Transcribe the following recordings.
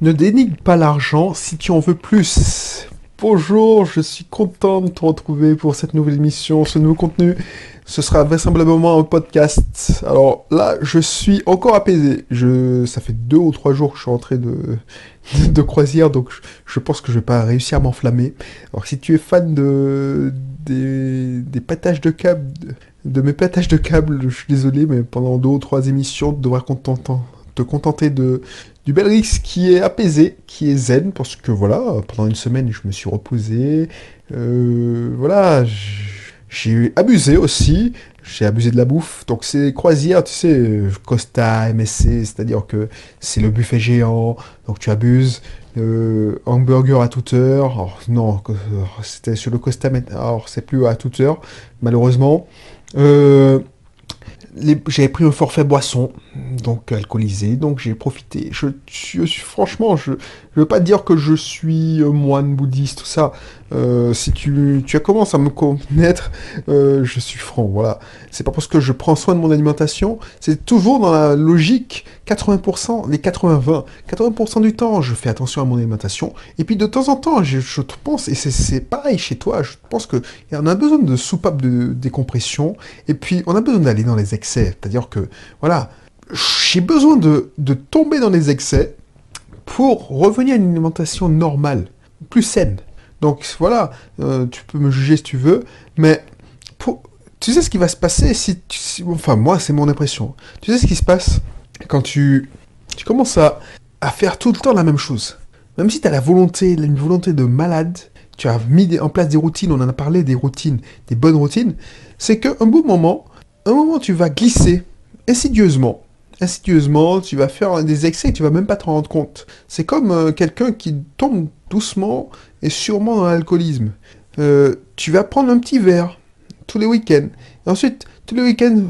Ne dénigre pas l'argent si tu en veux plus. Bonjour, je suis content de te retrouver pour cette nouvelle émission, ce nouveau contenu. Ce sera vraisemblablement un podcast. Alors là, je suis encore apaisé. Ça fait deux ou trois jours que je suis rentré de, de croisière, donc je, pense que je vais pas réussir à m'enflammer. Alors si tu es fan de, des, des patages de câbles, de mes patages de câbles, je suis désolé, mais pendant deux ou trois émissions, tu devras te contenter de, du Belrix qui est apaisé, qui est zen, parce que voilà, pendant une semaine, je me suis reposé. Euh, voilà, j'ai abusé aussi, j'ai abusé de la bouffe. Donc c'est croisière, tu sais, Costa, MSC, c'est-à-dire que c'est le buffet géant, donc tu abuses. Euh, hamburger à toute heure. Alors, non, c'était sur le Costa, alors c'est plus à toute heure, malheureusement. Euh, j'avais pris un forfait boisson, donc alcoolisé, donc j'ai profité. Je, franchement, je, je veux pas dire que je suis moine bouddhiste, tout ça. Euh, si tu, tu commences à me connaître, euh, je suis franc, voilà. C'est pas parce que je prends soin de mon alimentation, c'est toujours dans la logique 80%, les 80-20. 80%, du temps, je fais attention à mon alimentation, et puis de temps en temps, je, je pense, et c'est pareil chez toi, je pense que on a besoin de soupape de décompression, et puis on a besoin d'aller dans les excès. C'est-à-dire que, voilà, j'ai besoin de, de tomber dans les excès pour revenir à une alimentation normale, plus saine. Donc voilà, euh, tu peux me juger si tu veux, mais tu sais ce qui va se passer si, enfin moi c'est mon impression. Tu sais ce qui se passe quand tu, tu commences à... à faire tout le temps la même chose. Même si tu as la volonté, une volonté de malade, tu as mis en place des routines, on en a parlé des routines, des bonnes routines, c'est qu'un beau moment, un moment tu vas glisser insidieusement insidieusement, tu vas faire des excès tu vas même pas te rendre compte. C'est comme euh, quelqu'un qui tombe doucement et sûrement dans l'alcoolisme. Euh, tu vas prendre un petit verre tous les week-ends. Ensuite, tous les week-ends,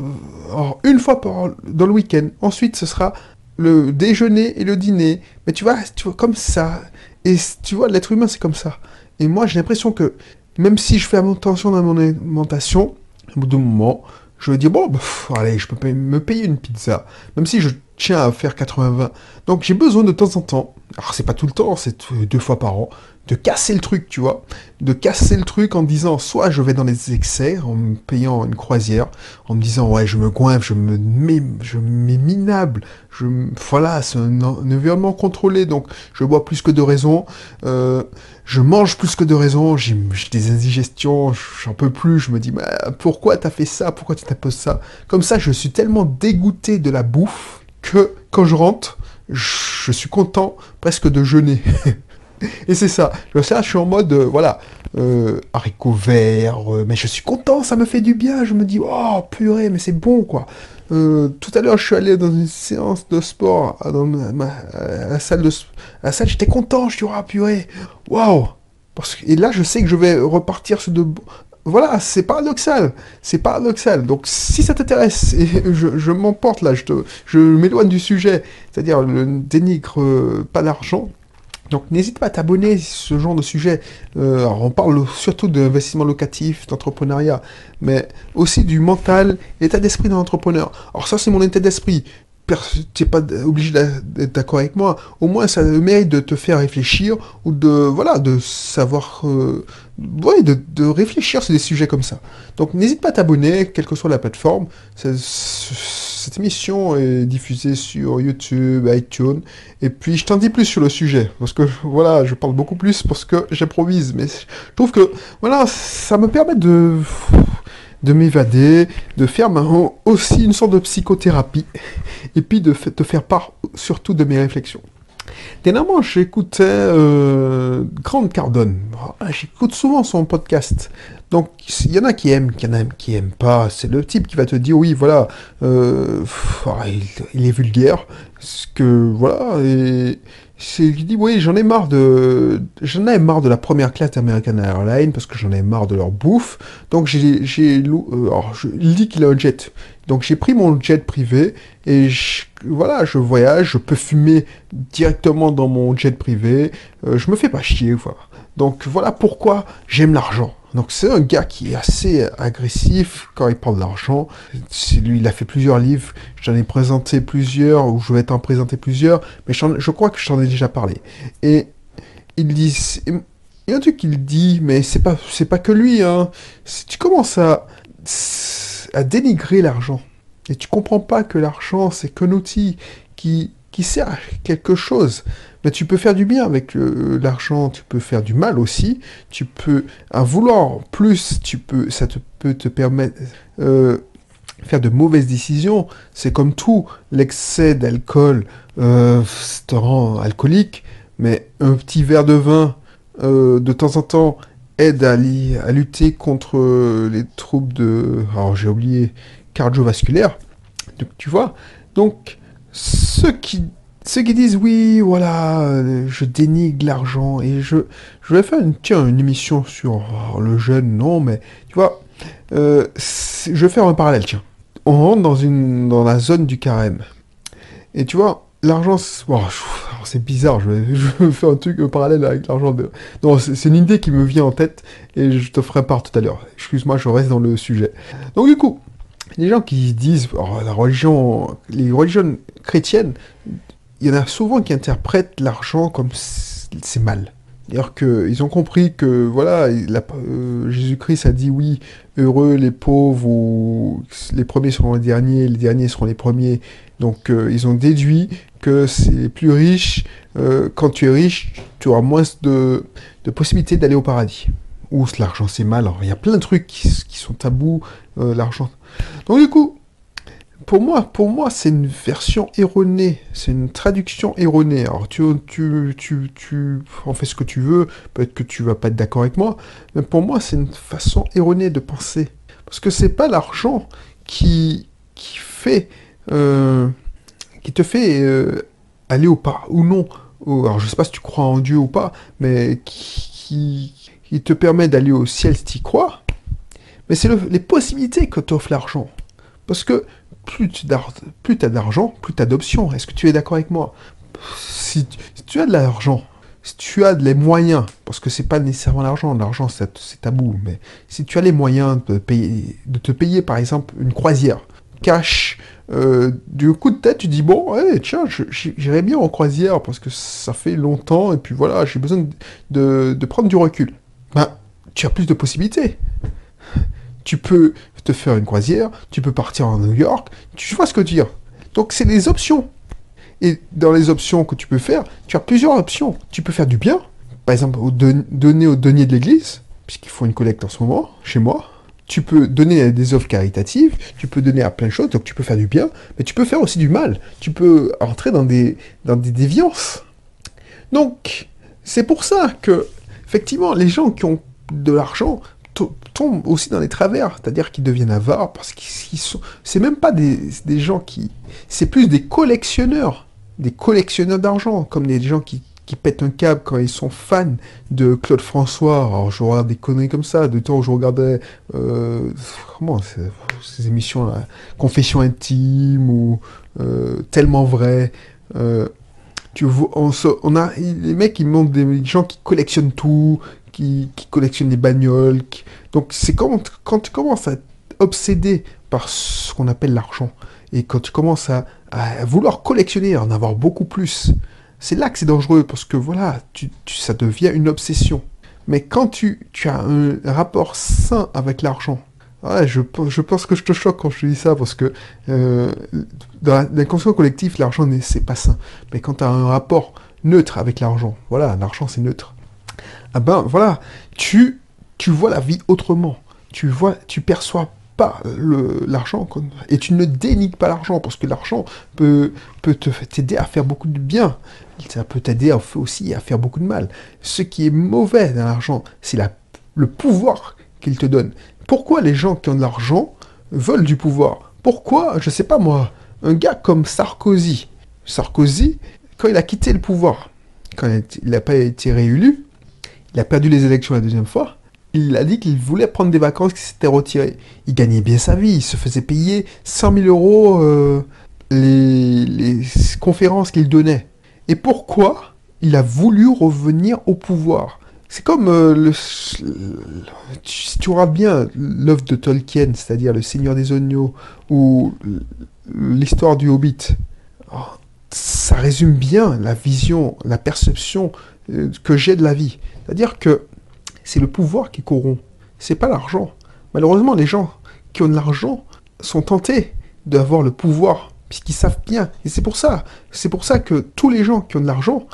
une fois par, dans le week-end. Ensuite, ce sera le déjeuner et le dîner. Mais tu vois, tu vois comme ça. Et tu vois, l'être humain, c'est comme ça. Et moi, j'ai l'impression que même si je fais attention dans mon alimentation, au bout d'un moment, je veux dire, bon, bah, allez, je peux me payer une pizza, même si je tiens à faire 80-20. Donc j'ai besoin de temps en temps, alors c'est pas tout le temps, c'est deux fois par an, de casser le truc, tu vois. De casser le truc en disant, soit je vais dans les excès, en me payant une croisière, en me disant, ouais, je me goinfre, je me mets, je mets minable, je, voilà, c'est un, environnement contrôlé, donc je bois plus que de raison, euh, je mange plus que de raison, j'ai des indigestions, j'en peux plus, je me dis, bah, pourquoi t'as fait ça, pourquoi tu t'imposes ça? Comme ça, je suis tellement dégoûté de la bouffe que quand je rentre, je suis content presque de jeûner. Et c'est ça. Je, suis en mode, euh, voilà, euh, haricots verts, euh, mais je suis content, ça me fait du bien. Je me dis, oh purée, mais c'est bon, quoi. tout à l'heure, je suis allé dans une séance de sport, dans ma, la salle de la salle, j'étais content. Je dis, oh purée, waouh. Et là, je sais que je vais repartir sur de, voilà, c'est paradoxal. C'est paradoxal. Donc, si ça t'intéresse, je, m'emporte là, je, m'éloigne du sujet, c'est-à-dire le dénigre pas d'argent, donc n'hésite pas à t'abonner ce genre de sujet. Euh, on parle surtout d'investissement locatif, d'entrepreneuriat, mais aussi du mental, l'état d'esprit d'un entrepreneur. Alors ça c'est mon état d'esprit. Tu n'es pas obligé d'être d'accord avec moi. Au moins ça mérite de te faire réfléchir ou de voilà de savoir euh, ouais, de, réfléchir sur des sujets comme ça. Donc n'hésite pas à t'abonner, quelle que soit la plateforme. Cette émission est diffusée sur YouTube, iTunes. Et puis je t'en dis plus sur le sujet. Parce que voilà, je parle beaucoup plus parce que j'improvise. Mais je trouve que voilà, ça me permet de de m'évader, de faire aussi une sorte de psychothérapie, et puis de te faire part surtout de mes réflexions. Dernièrement, j'écoutais euh, Grande Cardone. Ah, j'écoute souvent son podcast. Donc, il y en a qui aiment, en a qui aiment pas. C'est le type qui va te dire, oui, voilà, euh, ah, il, est vulgaire. Ce que, voilà, et c'est dit, oui, j'en ai marre de, j'en ai marre de la première classe d'American Airlines parce que j'en ai marre de leur bouffe. Donc, j'ai, j'ai, euh, alors, je, qu'il a un jet. Donc, j'ai pris mon jet privé et voilà, je voyage, je peux fumer directement dans mon jet privé. Euh, je me fais pas chier, voilà. Donc, voilà pourquoi j'aime l'argent. Donc c'est un gars qui est assez agressif quand il parle d'argent. C'est lui, il a fait plusieurs livres. J'en ai présenté plusieurs, ou je vais t'en présenter plusieurs, mais je crois que je t'en ai déjà parlé. Et il dit, il y a un truc qu'il dit, mais c'est pas, c'est pas que lui. Hein. Si tu commences à dénigrer l'argent et tu comprends pas que l'argent c'est qu'un outil qui qui sert quelque chose. Mais tu peux faire du bien avec euh, l'argent, tu peux faire du mal aussi. Tu peux, à vouloir plus, tu peux, ça te peut te permettre euh, faire de mauvaises décisions. C'est comme tout, l'excès d'alcool euh, te rend alcoolique, mais un petit verre de vin euh, de temps en temps aide à, à lutter contre les troubles de, alors j'ai oublié, cardiovasculaires. Donc tu vois, donc ceux qui, ceux qui disent oui, voilà, je dénigre l'argent et je, je vais faire une, tiens, une émission sur oh, le jeune, non, mais tu vois, euh, je vais faire un parallèle, tiens. On rentre dans, une, dans la zone du carême. Et tu vois, l'argent, c'est bizarre, je vais, je vais, faire un truc un parallèle avec l'argent. De... Non, c'est une idée qui me vient en tête et je te ferai part tout à l'heure. Excuse-moi, je reste dans le sujet. Donc du coup, les gens qui disent oh, la religion, les religions chrétiennes, il y en a souvent qui interprètent l'argent comme c'est mal. D'ailleurs qu'ils ont compris que voilà, euh, Jésus-Christ a dit oui, heureux les pauvres ou les premiers seront les derniers, les derniers seront les premiers. Donc euh, ils ont déduit que c'est les plus riches. Euh, quand tu es riche, tu auras moins de, de possibilités d'aller au paradis. Ou l'argent c'est mal. Il y a plein de trucs qui, qui sont tabous. l'argent. Donc du coup, pour moi, pour moi, c'est une version erronée, c'est une traduction erronée. Alors, tu, tu, tu, tu en fais ce que tu veux, peut-être que tu vas pas être d'accord avec moi, mais pour moi, c'est une façon erronée de penser. Parce que c'est pas l'argent qui, qui fait, euh, qui te fait euh, aller au pas ou non. Alors, je sais pas si tu crois en Dieu ou pas, mais qui, qui te permet d'aller au ciel si tu crois. Mais c'est les possibilités que t'offre l'argent. Parce que plus tu as d'argent, plus tu as d'options. Est-ce que tu es d'accord avec moi? Si tu, as de l'argent, si tu as les moyens, parce que c'est pas nécessairement l'argent, l'argent c'est tabou, mais si tu as les moyens de, payer, de te payer par exemple une croisière, cash, euh, du coup de tête, tu dis bon, tiens, j'irai bien en croisière parce que ça fait longtemps et puis voilà, j'ai besoin de, de, prendre du recul. Ben, tu as plus de possibilités. Tu peux te faire une croisière, tu peux partir en New York, tu vois ce que je veux dire. Donc c'est les options. Et dans les options que tu peux faire, tu as plusieurs options. Tu peux faire du bien, par exemple donner aux deniers de l'église, puisqu'il faut une collecte en ce moment, chez moi. Tu peux donner à des offres caritatives, tu peux donner à plein de choses, donc tu peux faire du bien, mais tu peux faire aussi du mal. Tu peux entrer dans des, dans des déviances. Donc, c'est pour ça que, effectivement, les gens qui ont de l'argent aussi dans les travers, c'est-à-dire qu'ils deviennent avares parce qu'ils sont. C'est même pas des, des gens qui. C'est plus des collectionneurs, des collectionneurs d'argent, comme des gens qui, qui pètent un câble quand ils sont fans de Claude François. Alors je regarde des conneries comme ça, de temps où je regardais euh, comment ces émissions là, Confession intime ou euh, tellement vrai. Euh, tu vois, on, on, a les mecs ils montrent des gens qui collectionnent tout, qui, qui collectionnent les bagnoles. Donc c'est quand, quand tu commences à être obsédé par ce qu'on appelle l'argent, et quand tu commences à, vouloir collectionner, en avoir beaucoup plus, c'est là que c'est dangereux, parce que voilà, tu, ça devient une obsession. Mais quand tu, as un rapport sain avec l'argent, ouais, je, pense que je te choque quand je dis ça, parce que euh, dans l'inconscient collectif, l'argent, c'est pas sain. Mais quand tu as un rapport neutre avec l'argent, voilà, l'argent c'est neutre, ah ben voilà, tu, tu vois la vie autrement. Tu vois, tu perçois pas l'argent et tu ne dénigres pas l'argent parce que l'argent peut, peut t'aider à faire beaucoup de bien. Ça peut t'aider aussi à faire beaucoup de mal. Ce qui est mauvais dans l'argent, c'est le pouvoir qu'il te donne. Pourquoi les gens qui ont de l'argent veulent du pouvoir? Pourquoi, je sais pas moi, un gars comme Sarkozy, Sarkozy, quand il a quitté le pouvoir, quand il n'a pas été réélu, il a perdu les élections la deuxième fois. Il a dit qu'il voulait prendre des vacances, qu'il s'était retiré. Il gagnait bien sa vie. Il se faisait payer 100 000 euros euh, les, conférences qu'il donnait. Et pourquoi il a voulu revenir au pouvoir? C'est comme euh, le, si tu regardes bien l'œuvre de Tolkien, c'est-à-dire Le Seigneur des Oignons ou l'histoire du Hobbit, oh, ça résume bien la vision, la perception euh, que j'ai de la vie. C'est-à-dire que c'est le pouvoir qui corrompt, c'est pas l'argent. Malheureusement, les gens qui ont de l'argent sont tentés d'avoir le pouvoir puisqu'ils savent bien. Et c'est pour ça, c'est pour ça que tous les gens qui ont de l'argent,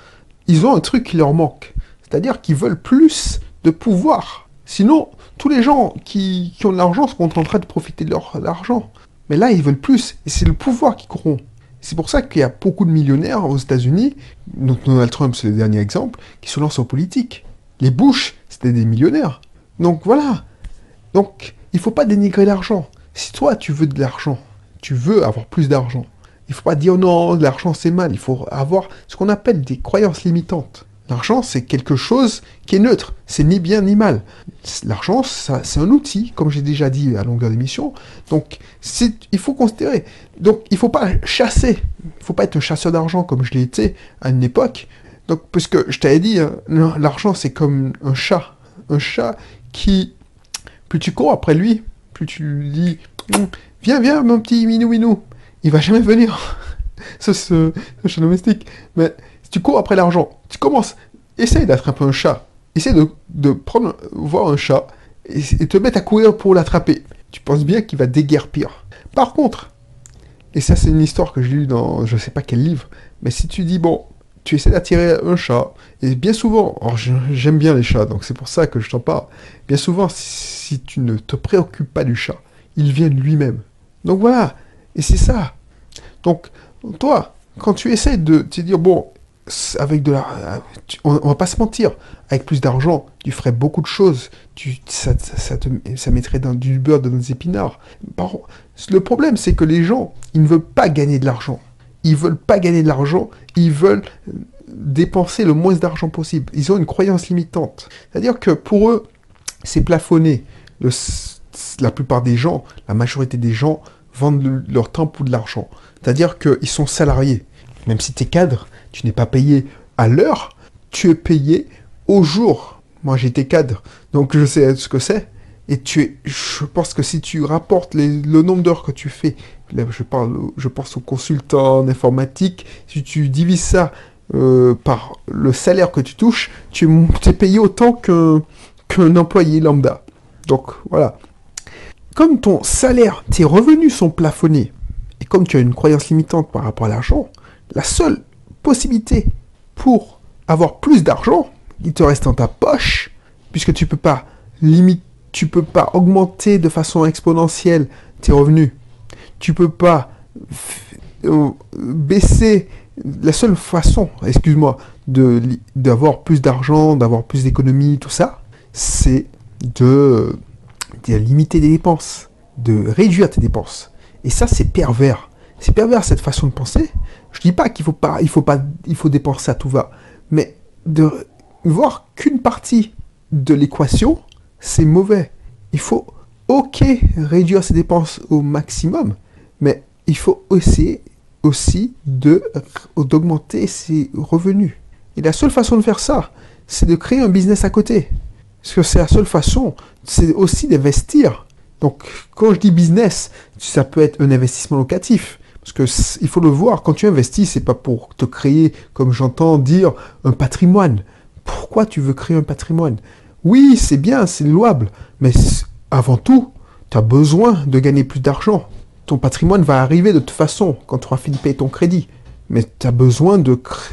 ils ont un truc qui leur manque. C'est-à-dire qu'ils veulent plus de pouvoir. Sinon, tous les gens qui, ont de l'argent sont en train de profiter de leur argent. Mais là, ils veulent plus. Et c'est le pouvoir qui corrompt. C'est pour ça qu'il y a beaucoup de millionnaires aux États-Unis, Donald Trump c'est le dernier exemple, qui se lancent en politique. Les Bush, c'était des millionnaires. Donc voilà. Donc, il faut pas dénigrer l'argent. Si toi, tu veux de l'argent, tu veux avoir plus d'argent, il faut pas dire non, l'argent c'est mal. Il faut avoir ce qu'on appelle des croyances limitantes. L'argent, c'est quelque chose qui est neutre. C'est ni bien ni mal. L'argent, c'est un outil, comme j'ai déjà dit à longueur d'émission. Donc, il faut considérer. Donc, il faut pas chasser. Il faut pas être un chasseur d'argent comme je l'ai été à une époque. Donc, puisque je t'avais dit, hein, l'argent, c'est comme un chat. Un chat qui, plus tu cours après lui, plus tu lui dis, hum, viens, viens, mon petit minou minou. Il va jamais venir. C'est un chat domestique. Mais tu cours après l'argent, tu commences, essaye d'attraper un chat, essaye de, prendre, voir un chat et, te mettre à courir pour l'attraper. Tu penses bien qu'il va déguerpir. Par contre, et ça c'est une histoire que j'ai lue dans je sais pas quel livre, mais si tu dis bon, tu essaies d'attirer un chat, et bien souvent, j'aime bien les chats, donc c'est pour ça que je t'en parle, bien souvent, si, tu ne te préoccupes pas du chat, il vient lui-même. Donc voilà, et c'est ça. Donc, toi, quand tu essaies de te dire, bon, avec de la, on, va pas se mentir, avec plus d'argent, tu ferais beaucoup de choses. Tu, ça, ça, te, ça mettrait dans, du beurre dans nos épinards. le problème, c'est que les gens, ils ne veulent pas gagner de l'argent. Ils veulent pas gagner de l'argent. Ils veulent dépenser le moins d'argent possible. Ils ont une croyance limitante. C'est-à-dire que pour eux, c'est plafonné. La plupart des gens, la majorité des gens, vendent leur temps pour de l'argent. C'est-à-dire qu'ils sont salariés. Même si tu es cadre, tu n'es pas payé à l'heure, tu es payé au jour. Moi, j'étais cadre, donc je sais ce que c'est. Et tu es, je pense que si tu rapportes le nombre d'heures que tu fais, je parle, je pense aux consultants en informatique, si tu divises ça euh, par le salaire que tu touches, tu es, payé autant qu'un employé lambda. Donc voilà. Comme ton salaire, tes revenus sont plafonnés, et comme tu as une croyance limitante par rapport à l'argent, la seule possibilité pour avoir plus d'argent, il te reste dans ta poche, puisque tu peux pas limite, tu peux pas augmenter de façon exponentielle tes revenus. Tu peux pas euh, baisser la seule façon, excuse-moi, de d'avoir plus d'argent, d'avoir plus d'économie, tout ça, c'est de, de limiter les dépenses, de réduire tes dépenses. Et ça, c'est pervers. C'est pervers cette façon de penser. Je dis pas qu'il faut pas, il faut pas, il faut dépenser à tout va, mais de voir qu'une partie de l'équation, c'est mauvais. Il faut, ok, réduire ses dépenses au maximum, mais il faut essayer aussi de d'augmenter ses revenus. Et la seule façon de faire ça, c'est de créer un business à côté. Parce que c'est la seule façon, c'est aussi d'investir. Donc, quand je dis business, ça peut être un investissement locatif. Parce que il faut le voir, quand tu investis, c'est pas pour te créer, comme j'entends dire, un patrimoine. Pourquoi tu veux créer un patrimoine? Oui, c'est bien, c'est louable, mais avant tout, tu as besoin de gagner plus d'argent. Ton patrimoine va arriver de toute façon quand tu auras fini de payer ton crédit. Mais tu as besoin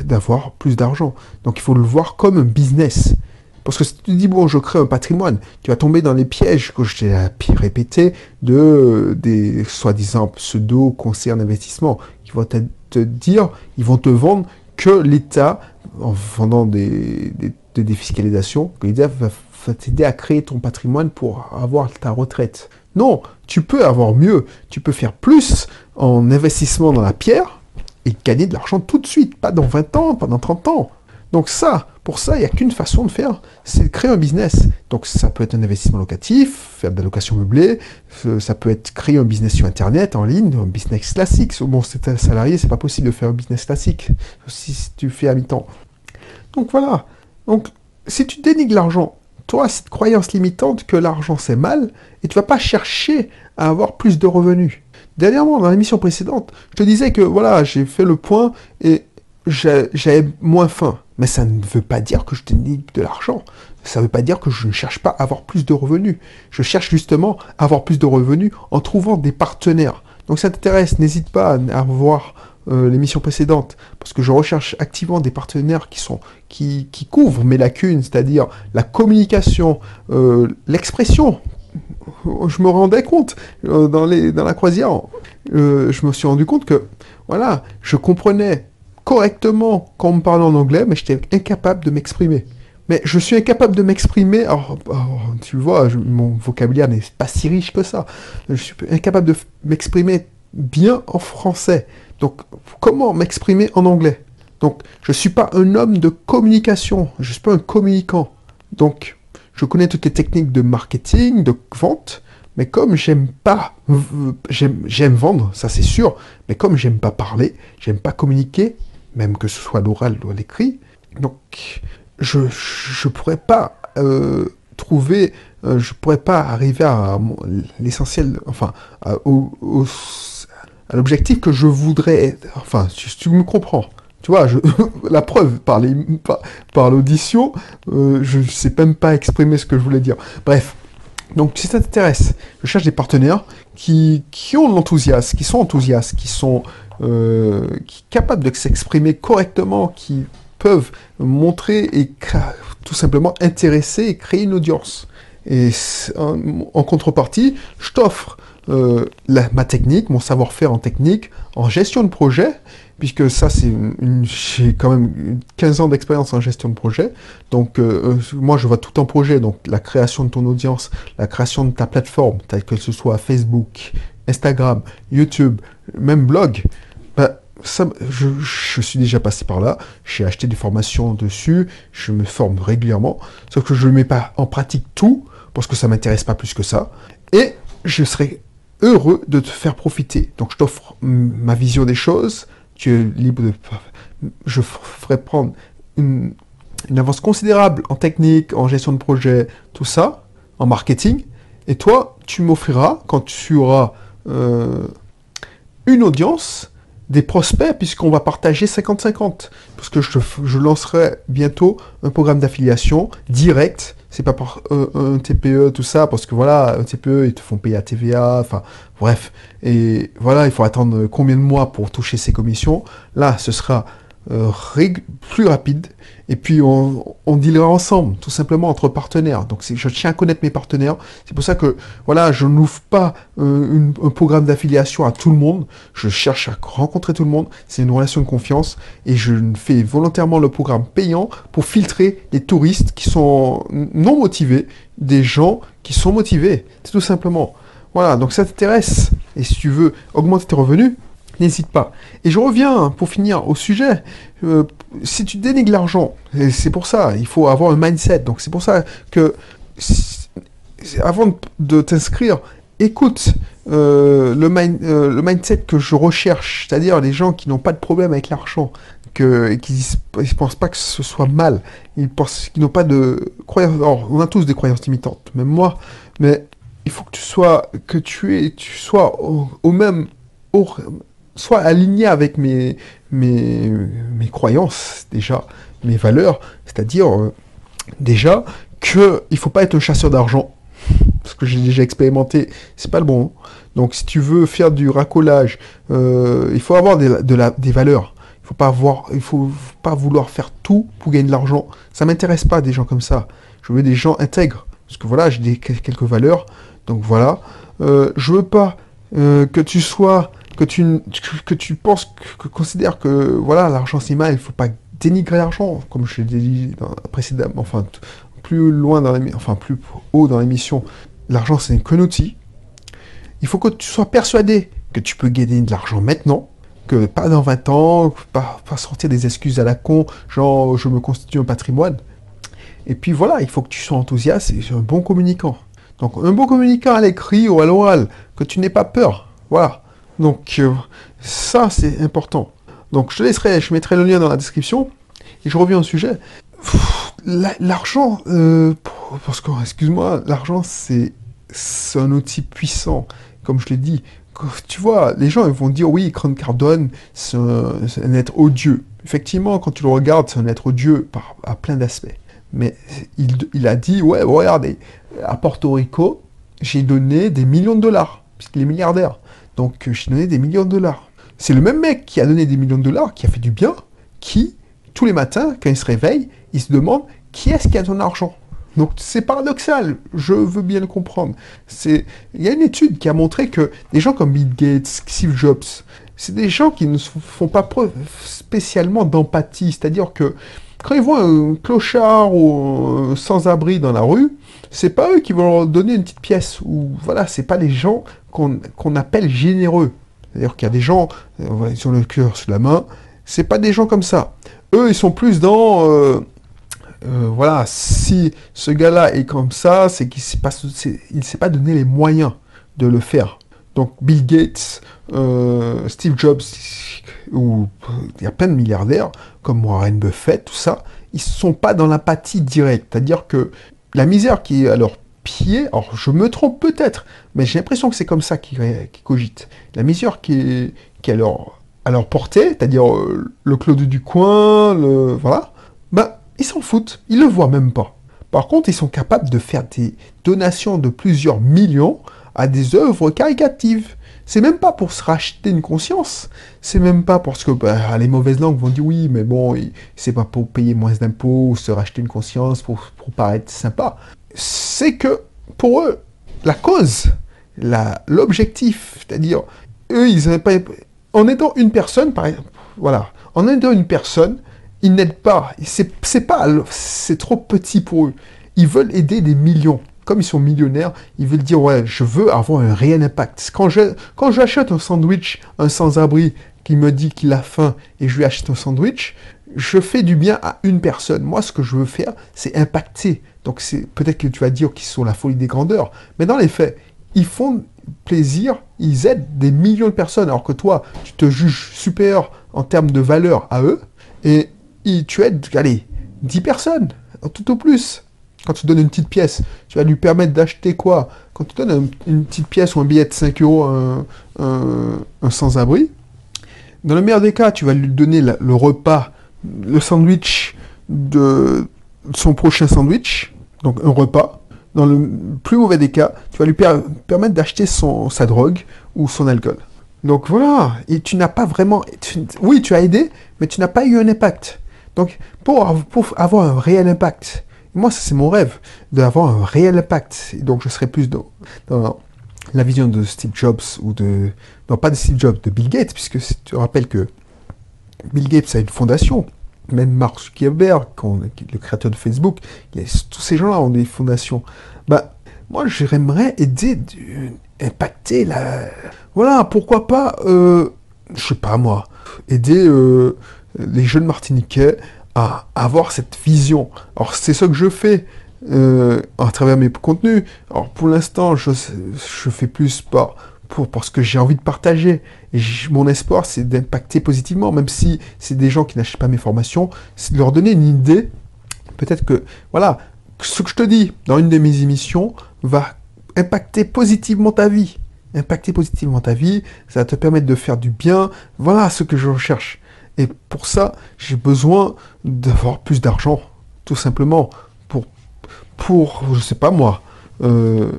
d'avoir plus d'argent. Donc il faut le voir comme un business. Parce que si tu dis, bon, je crée un patrimoine, tu vas tomber dans les pièges que je t'ai répété de des soi-disant pseudo-conseillers d'investissement qui vont te, dire, ils vont te vendre que l'État, en vendant des, défiscalisations, l'État va t'aider à créer ton patrimoine pour avoir ta retraite. Non, tu peux avoir mieux, tu peux faire plus en investissement dans la pierre et gagner de l'argent tout de suite, pas dans 20 ans, pas dans 30 ans. Donc ça, pour ça, il n'y a qu'une façon de faire, c'est de créer un business. Donc ça peut être un investissement locatif, faire de la location meublée, euh, ça peut être créer un business sur Internet, en ligne, un business classique. Bon, c'est un salarié, c'est pas possible de faire un business classique, si tu fais à mi-temps. Donc voilà. Donc si tu dénigres l'argent, toi, cette croyance limitante que l'argent c'est mal, et tu vas pas chercher à avoir plus de revenus. Dernièrement, dans l'émission précédente, je te disais que voilà, j'ai fait le point et j'avais moins faim. Mais ça ne veut pas dire que je dénigre de l'argent. Ça ne veut pas dire que je ne cherche pas à avoir plus de revenus. Je cherche justement à avoir plus de revenus en trouvant des partenaires. Donc ça t'intéresse, n'hésite pas à voir euh, l'émission précédente, parce que je recherche activement des partenaires qui sont qui, qui couvrent mes lacunes, c'est-à-dire la communication, euh, l'expression. Je me rendais compte euh, dans, les, dans la croisière, je me suis rendu compte que voilà, je comprenais correctement quand on me parlait en anglais, mais j'étais incapable de m'exprimer. Mais je suis incapable de m'exprimer. Alors, tu vois, mon vocabulaire n'est pas si riche que ça. Je suis incapable de m'exprimer bien en français. Donc, comment m'exprimer en anglais? Donc, je ne suis pas un homme de communication, je ne suis pas un communicant. Donc, je connais toutes les techniques de marketing, de vente, mais comme j'aime pas, j'aime vendre, ça c'est sûr, mais comme j'aime pas parler, j'aime pas communiquer, même que ce soit l'oral ou l'écrit, donc je ne pourrais pas euh, trouver, euh, je pourrais pas arriver à, l'essentiel, enfin, au l'objectif que je voudrais Enfin, si tu me comprends. Tu vois, la preuve par, l'audition, euh, je ne sais même pas exprimer ce que je voulais dire. Bref, donc si ça t'intéresse, je cherche des partenaires qui, ont l'enthousiasme, qui sont enthousiastes, qui sont euh, capables de s'exprimer correctement, qui peuvent montrer et tout simplement intéresser et créer une audience. Et en contrepartie, je t'offre euh, ma technique, mon savoir-faire en technique, en gestion de projet, puisque ça, c'est j'ai quand même 15 ans d'expérience en gestion de projet. Donc, euh, euh, moi, je vois tout en projet. Donc, la création de ton audience, la création de ta plateforme, que ce soit Facebook, Instagram, YouTube, même blog. Bah, je, je, suis déjà passé par là. J'ai acheté des formations dessus. Je me forme régulièrement. Sauf que je ne mets pas en pratique tout parce que ça m'intéresse pas plus que ça. Et je serai heureux de te faire profiter. Donc je t'offre ma vision des choses, tu es libre de... Je ferai prendre une, avance considérable en technique, en gestion de projet, tout ça, en marketing. Et toi, tu m'offriras, quand tu auras euh, une audience, des prospects, puisqu'on va partager 50-50. Parce que je, je lancerai bientôt un programme d'affiliation direct c'est pas par un, TPE, tout ça, parce que voilà, un TPE, ils te font payer à TVA, enfin, bref. Et voilà, il faut attendre combien de mois pour toucher ces commissions. Là, ce sera euh, plus rapide. Et puis on, on dealera ensemble, tout simplement entre partenaires. Donc je tiens à connaître mes partenaires. C'est pour ça que voilà, je n'ouvre pas euh, un programme d'affiliation à tout le monde. Je cherche à rencontrer tout le monde. C'est une relation de confiance et je fais volontairement le programme payant pour filtrer les touristes qui sont non motivés, des gens qui sont motivés. C'est tout simplement. Voilà, donc ça t'intéresse. Et si tu veux augmenter tes revenus, n'hésite pas. Et je reviens pour finir au sujet. Euh, si tu dénigres l'argent, c'est pour ça, il faut avoir un mindset. Donc c'est pour ça que avant de t'inscrire, écoute euh, le, euh, le, mindset que je recherche, c'est-à-dire les gens qui n'ont pas de problème avec l'argent, que, qui ne pensent pas que ce soit mal, ils pensent qu'ils n'ont pas de croyances. on a tous des croyances limitantes, même moi, mais il faut que tu sois, que tu, es, tu sois au, au même, au, soit aligné avec mes, croyances, déjà, mes valeurs, c'est-à-dire euh, déjà qu'il ne faut pas être un chasseur d'argent, parce que j'ai déjà expérimenté, c'est pas le bon. Donc si tu veux faire du racolage, euh, il faut avoir des, valeurs. Il faut pas il faut pas vouloir faire tout pour gagner de l'argent. Ça m'intéresse pas des gens comme ça. Je veux des gens intègres, parce que voilà, j'ai quelques valeurs. Donc voilà, euh, je veux pas que tu sois que tu, que tu penses, que, considères que voilà, l'argent c'est mal, il faut pas dénigrer l'argent, comme je l'ai dit précédemment, enfin plus loin dans enfin plus haut dans l'émission, l'argent c'est qu'un outil. Il faut que tu sois persuadé que tu peux gagner de l'argent maintenant, que pas dans 20 ans, pas, pas sortir des excuses à la con, genre je me constitue un patrimoine. Et puis voilà, il faut que tu sois enthousiaste et un bon communicant. Donc un bon communicant à l'écrit ou à l'oral, que tu n'aies pas peur. Voilà. Donc euh, ça c'est important. Donc je te laisserai, je mettrai le lien dans la description. Et je reviens au sujet. l'argent, euh, parce que, excuse-moi, l'argent, c'est un outil puissant, comme je l'ai dit. Tu vois, les gens ils vont dire oui, Grant Cardone, c'est un, être odieux. Effectivement, quand tu le regardes, c'est un être odieux par, à plein d'aspects. Mais il, il, a dit ouais, regardez, à Porto Rico, j'ai donné des millions de dollars, puisqu'il est milliardaire. Donc j'ai donné des millions de dollars. C'est le même mec qui a donné des millions de dollars, qui a fait du bien, qui, tous les matins, quand il se réveille, il se demande qui est-ce qui a ton argent donc c'est paradoxal, je veux bien le comprendre. Il y a une étude qui a montré que des gens comme Bill Gates, Steve Jobs, c'est des gens qui ne font pas preuve spécialement d'empathie. C'est-à-dire que quand ils voient un clochard ou sans-abri dans la rue, c'est pas eux qui vont leur donner une petite pièce. Ou voilà, c'est pas les gens qu'on appelle généreux. C'est-à-dire qu'il y a des gens, euh, ils ont le cœur sur la main. C'est pas des gens comme ça. Eux, ils sont plus dans euh, euh, voilà, si ce gars-là est comme ça, c'est qu'il ne s'est pas donné les moyens de le faire. Donc Bill Gates, Steve Jobs, ou il y a plein de milliardaires comme Warren Buffett, tout ça, ils ne sont pas dans l'empathie directe. C'est-à-dire que la misère qui est à leur pied, alors je me trompe peut-être, mais j'ai l'impression que c'est comme ça qu'ils cogitent. La misère qui est, à leur, portée, c'est-à-dire euh, le Claude du coin, le, voilà, bah, ils s'en foutent, ils le voient même pas. Par contre, ils sont capables de faire des donations de plusieurs millions à des œuvres caricatives. C'est même pas pour se racheter une conscience. C'est même pas parce que bah, les mauvaises langues vont dire oui, mais bon, c'est pas pour payer moins d'impôts ou se racheter une conscience pour paraître sympa. C'est que pour eux, la cause, l'objectif, c'est-à-dire, eux, ils n'avaient pas. En aidant une personne, par exemple, voilà, en aidant une personne, ils n'aident pas. C'est pas, c'est trop petit pour eux. Ils veulent aider des millions. Comme ils sont millionnaires, ils veulent dire ouais, je veux avoir un réel impact. Quand quand j'achète un sandwich, un sans-abri qui me dit qu'il a faim et je lui achète un sandwich, je fais du bien à une personne. Moi, ce que je veux faire, c'est impacter. Donc c'est peut-être que tu vas dire qu'ils sont la folie des grandeurs, mais dans les faits, ils font plaisir, ils aident des millions de personnes, alors que toi, tu te juges supérieur en termes de valeur à eux, et tu aides, allez, 10 personnes, tout au plus. Quand tu donnes une petite pièce, tu vas lui permettre d'acheter quoi? Quand tu donnes une petite pièce ou un billet de 5 euros un, sans-abri, dans le meilleur des cas, tu vas lui donner le repas, le sandwich de son prochain sandwich, donc un repas. Dans le plus mauvais des cas, tu vas lui permettre d'acheter sa drogue ou son alcool. Donc voilà, et tu n'as pas vraiment... oui, tu as aidé, mais tu n'as pas eu un impact. Donc, pour, avoir un réel impact, moi, c'est mon rêve, d'avoir un réel impact. donc, je serais plus dans, la vision de Steve Jobs, ou de... Non, pas de Steve Jobs, de Bill Gates, puisque tu rappelles que Bill Gates a une fondation. Même Mark Zuckerberg, le créateur de Facebook, tous ces gens-là ont des fondations. Bah, moi, j'aimerais aider, impacter la... Voilà, pourquoi pas, euh, je sais pas moi, aider... Euh, les jeunes Martiniquais à avoir cette vision. Alors c'est ce que je fais euh, à travers mes contenus. Alors pour l'instant, je, je fais plus pas pour, parce que j'ai envie de partager. Et mon espoir, c'est d'impacter positivement, même si c'est des gens qui n'achètent pas mes formations, c'est de leur donner une idée. Peut-être que, voilà, ce que je te dis dans une de mes émissions va impacter positivement ta vie. Impacter positivement ta vie, ça va te permettre de faire du bien. Voilà ce que je recherche. Et pour ça, j'ai besoin d'avoir plus d'argent, tout simplement, pour, pour je sais pas moi, euh,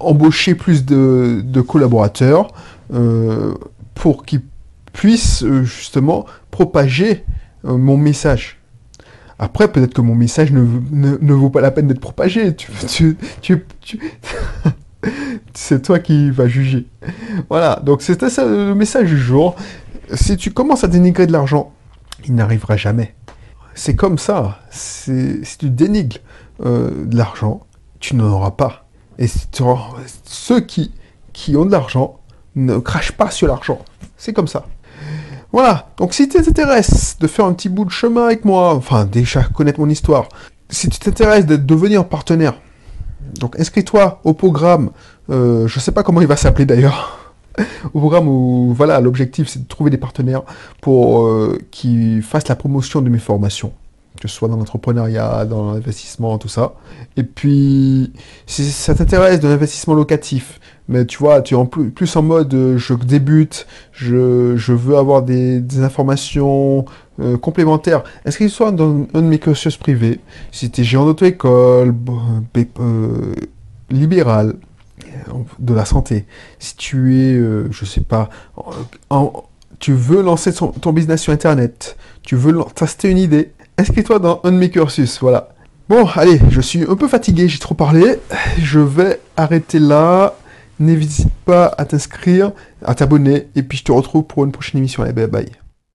embaucher plus de, collaborateurs, euh, pour qu'ils puissent euh, justement propager mon message. Après, peut-être que mon message ne, ne, vaut pas la peine d'être propagé. Tu, tu, c'est toi qui vas juger. Voilà, donc c'était ça le message du jour si tu commences à dénigrer de l'argent, il n'arrivera jamais. C'est comme ça. Si tu dénigres euh, de l'argent, tu n'en auras pas. Et ceux qui, qui ont de l'argent ne crachent pas sur l'argent. C'est comme ça. Voilà. Donc si tu t'intéresses de faire un petit bout de chemin avec moi, enfin déjà connaître mon histoire, si tu t'intéresses de devenir partenaire, donc inscris-toi au programme. Euh, je ne sais pas comment il va s'appeler d'ailleurs au programme où voilà l'objectif c'est de trouver des partenaires pour euh, qui fassent la promotion de mes formations que ce soit dans l'entrepreneuriat, dans l'investissement, tout ça. Et puis, si ça t'intéresse de l'investissement locatif, mais tu vois, tu es en plus, en mode euh, je débute, je, veux avoir des, informations euh, complémentaires, inscris-toi dans un de mes cursus privés. Si tu es géant d'auto-école, euh, libéral, de la santé, si tu es, je sais pas, tu veux lancer ton business sur Internet, tu veux tester une idée, inscris-toi dans un de cursus, voilà. Bon, allez, je suis un peu fatigué, j'ai trop parlé. Je vais arrêter là. N'hésite pas à t'inscrire, à t'abonner, et puis je te retrouve pour une prochaine émission. Allez, bye bye.